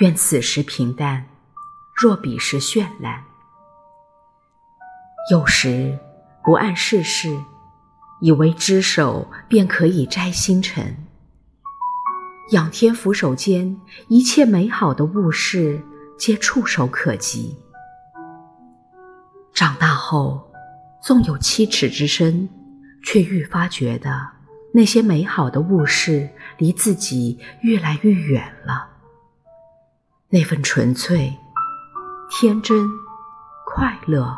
愿此时平淡，若彼时绚烂。有时不谙世事，以为只手便可以摘星辰。仰天俯首间，一切美好的物事皆触手可及。长大后，纵有七尺之身，却愈发觉得那些美好的物事离自己越来越远了。那份纯粹、天真、快乐、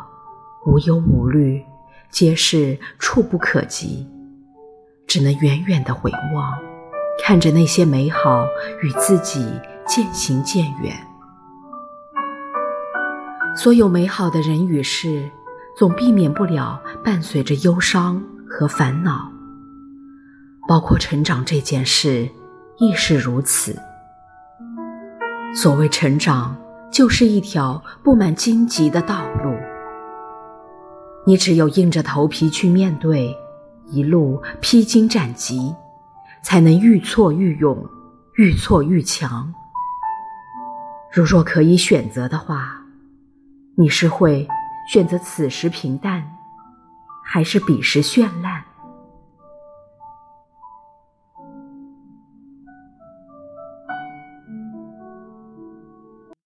无忧无虑，皆是触不可及，只能远远的回望，看着那些美好与自己渐行渐远。所有美好的人与事，总避免不了伴随着忧伤和烦恼，包括成长这件事，亦是如此。所谓成长，就是一条布满荆棘的道路，你只有硬着头皮去面对，一路披荆斩棘，才能愈挫愈勇，愈挫愈强。如若可以选择的话。你是会选择此时平淡，还是彼时绚烂？